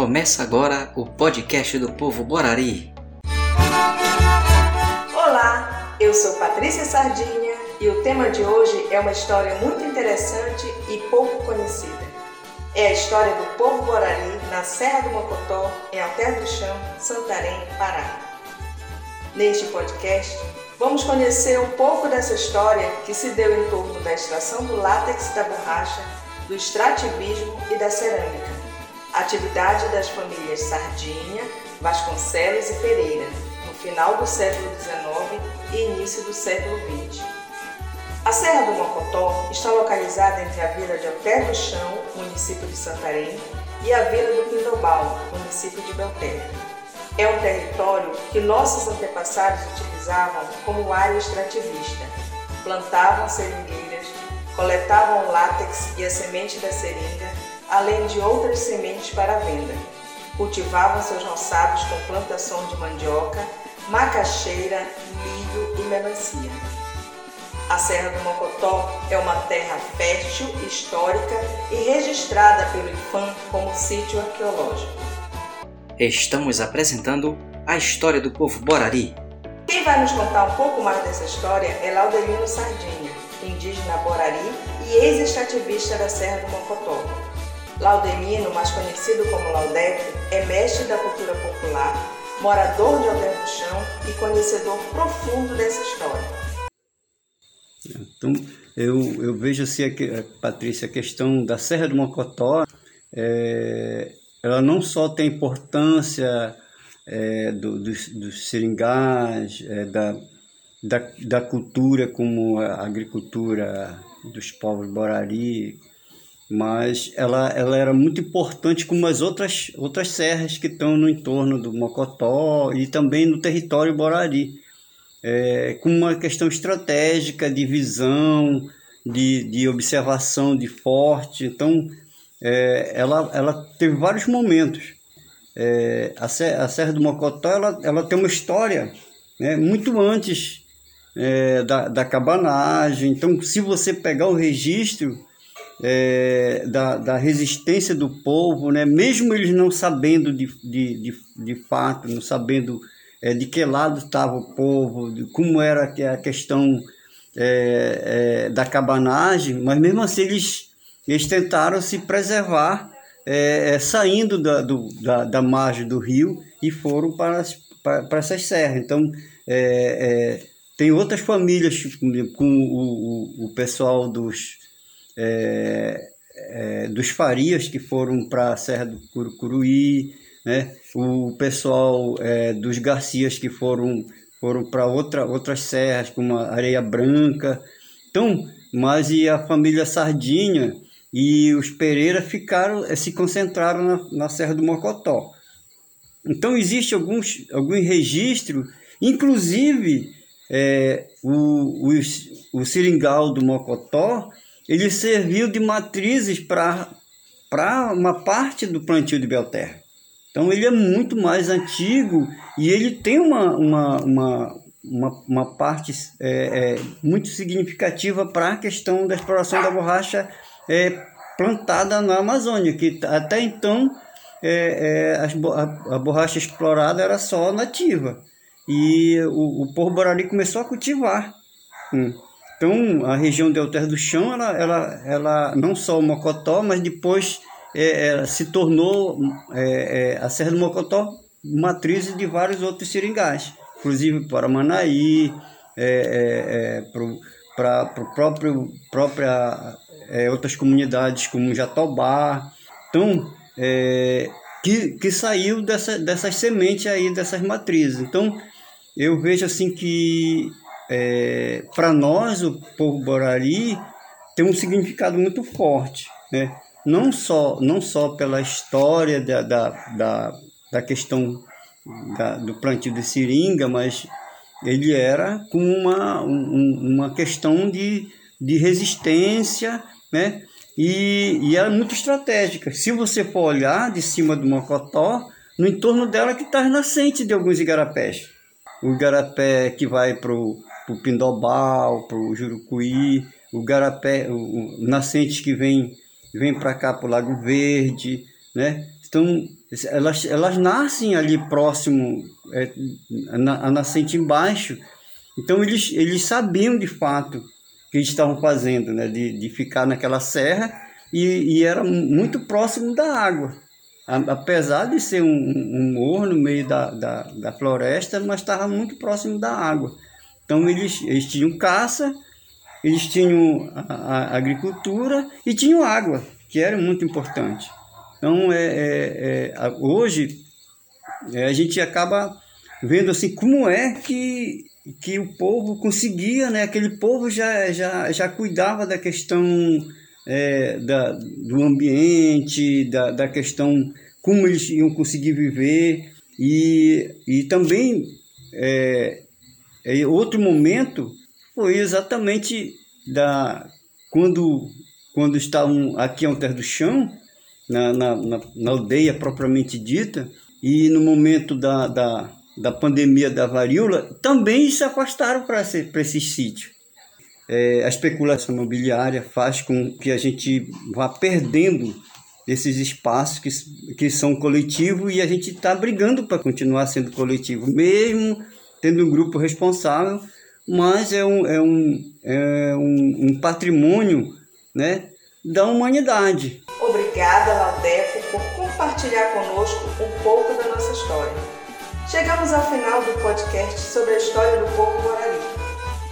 Começa agora o podcast do povo Borari. Olá, eu sou Patrícia Sardinha e o tema de hoje é uma história muito interessante e pouco conhecida. É a história do povo Borari na Serra do Mocotó, em Alter do Chão, Santarém, Pará. Neste podcast, vamos conhecer um pouco dessa história que se deu em torno da extração do látex da borracha, do extrativismo e da cerâmica atividade das famílias Sardinha, Vasconcelos e Pereira, no final do século XIX e início do século XX. A Serra do Mocotó está localizada entre a vila de Alter do Chão, município de Santarém, e a vila do Pindobal, município de Belterra. É um território que nossos antepassados utilizavam como área extrativista. Plantavam seringueiras, coletavam látex e a semente da seringa além de outras sementes para venda. Cultivavam seus roçados com plantação de mandioca, macaxeira, milho e melancia. A Serra do Mocotó é uma terra fértil, histórica e registrada pelo IFAM como sítio arqueológico. Estamos apresentando a história do povo Borari. Quem vai nos contar um pouco mais dessa história é Laudelino Sardinha, indígena Borari e ex-extrativista da Serra do Mocotó. Laudemino, mais conhecido como Laudeque, é mestre da cultura popular, morador de Alter do Chão e conhecedor profundo dessa história. Então, eu, eu vejo assim, Patrícia, a questão da Serra do Mocotó, é, ela não só tem importância é, do, dos, dos é, da, da, da cultura como a agricultura dos povos Borari, mas ela, ela era muito importante como as outras, outras serras que estão no entorno do Mocotó e também no território Borari, é, com uma questão estratégica de visão, de, de observação de forte. Então, é, ela, ela teve vários momentos. É, a, serra, a Serra do Mocotó ela, ela tem uma história né, muito antes é, da, da cabanagem. Então, se você pegar o registro é, da, da resistência do povo, né? mesmo eles não sabendo de, de, de, de fato, não sabendo é, de que lado estava o povo, de como era a questão é, é, da cabanagem, mas mesmo assim eles, eles tentaram se preservar é, é, saindo da, do, da, da margem do rio e foram para, para, para essas serras. Então, tem outras famílias com o, o, o pessoal dos é, é, dos Farias que foram para a Serra do Curucuruí, né? o pessoal é, dos Garcias que foram, foram para outra, outras serras, como a Areia Branca. Então, mas e a família Sardinha e os Pereira ficaram, é, se concentraram na, na Serra do Mocotó. Então, existe alguns, algum registro, inclusive é, o, o, o seringal do Mocotó ele serviu de matrizes para uma parte do plantio de Belterra. Então ele é muito mais antigo e ele tem uma, uma, uma, uma, uma parte é, é, muito significativa para a questão da exploração da borracha é, plantada na Amazônia, que até então é, é, a, a, borracha explorada era só nativa. E o, o povo Borari começou a cultivar. Hum. Então, a região de Alter do Chão, ela, ela, ela não só o Mocotó, mas depois é, se tornou é, é, a Serra do Mocotó matriz de vários outros seringais, inclusive para Manaí, é, é, é para o próprio própria outras comunidades como Jatobá. Então, que, que saiu dessa, dessas sementes aí, dessas matrizes. Então, eu vejo assim que é, para nós, o povo Borari, tem um significado muito forte, né? não, só, não só pela história da, da, da, da questão da, do plantio de seringa, mas ele era com uma, um, uma questão de, de resistência, né? E, e era muito estratégica. Se você for olhar de cima do Mocotó, no entorno dela que está nascente de alguns igarapés. O igarapé que vai para o para o Pindobal, para o Jurucuí, o Garapé, o, o nascentes que vem, vem para cá para o Lago Verde, né? estão, elas, elas nascem ali próximo, é, na, a nascente embaixo. Então eles, eles sabiam de fato o que eles estavam fazendo, né? de, de ficar naquela serra e, e era muito próximo da água. Apesar de ser um, um morro no meio da, da, da floresta, mas estava muito próximo da água. Então eles, eles tinham caça, eles tinham a, a agricultura e tinham água, que era muito importante. Então, é, é, é hoje, é, a gente acaba vendo assim como é que, que o povo conseguia, né? aquele povo já, já, já cuidava da questão é, da, do ambiente, da, da questão como eles iam conseguir viver e, e também é, é, outro momento foi exatamente da quando quando estavam aqui ao terra do chão na, na, na, na, aldeia propriamente dita e no momento da, da, da pandemia da varíola também se afastaram para esse, esses sítios é, a especulação imobiliária faz com que a gente vá perdendo esses espaços que, que são coletivos e a gente está brigando para continuar sendo coletivo, mesmo tendo um grupo responsável, mas é um, é um, é um, um patrimônio né, da humanidade. Obrigada, Laudefo, por compartilhar conosco um pouco da nossa história. Chegamos ao final do podcast sobre a história do povo Guarani.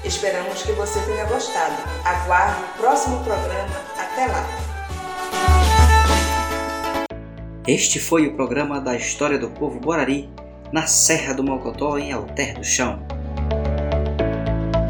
Esperamos que você tenha gostado. Aguarde o próximo programa. Até lá! Este foi o programa da história do povo Borari na Serra do Mocotó, em Alter do Chão.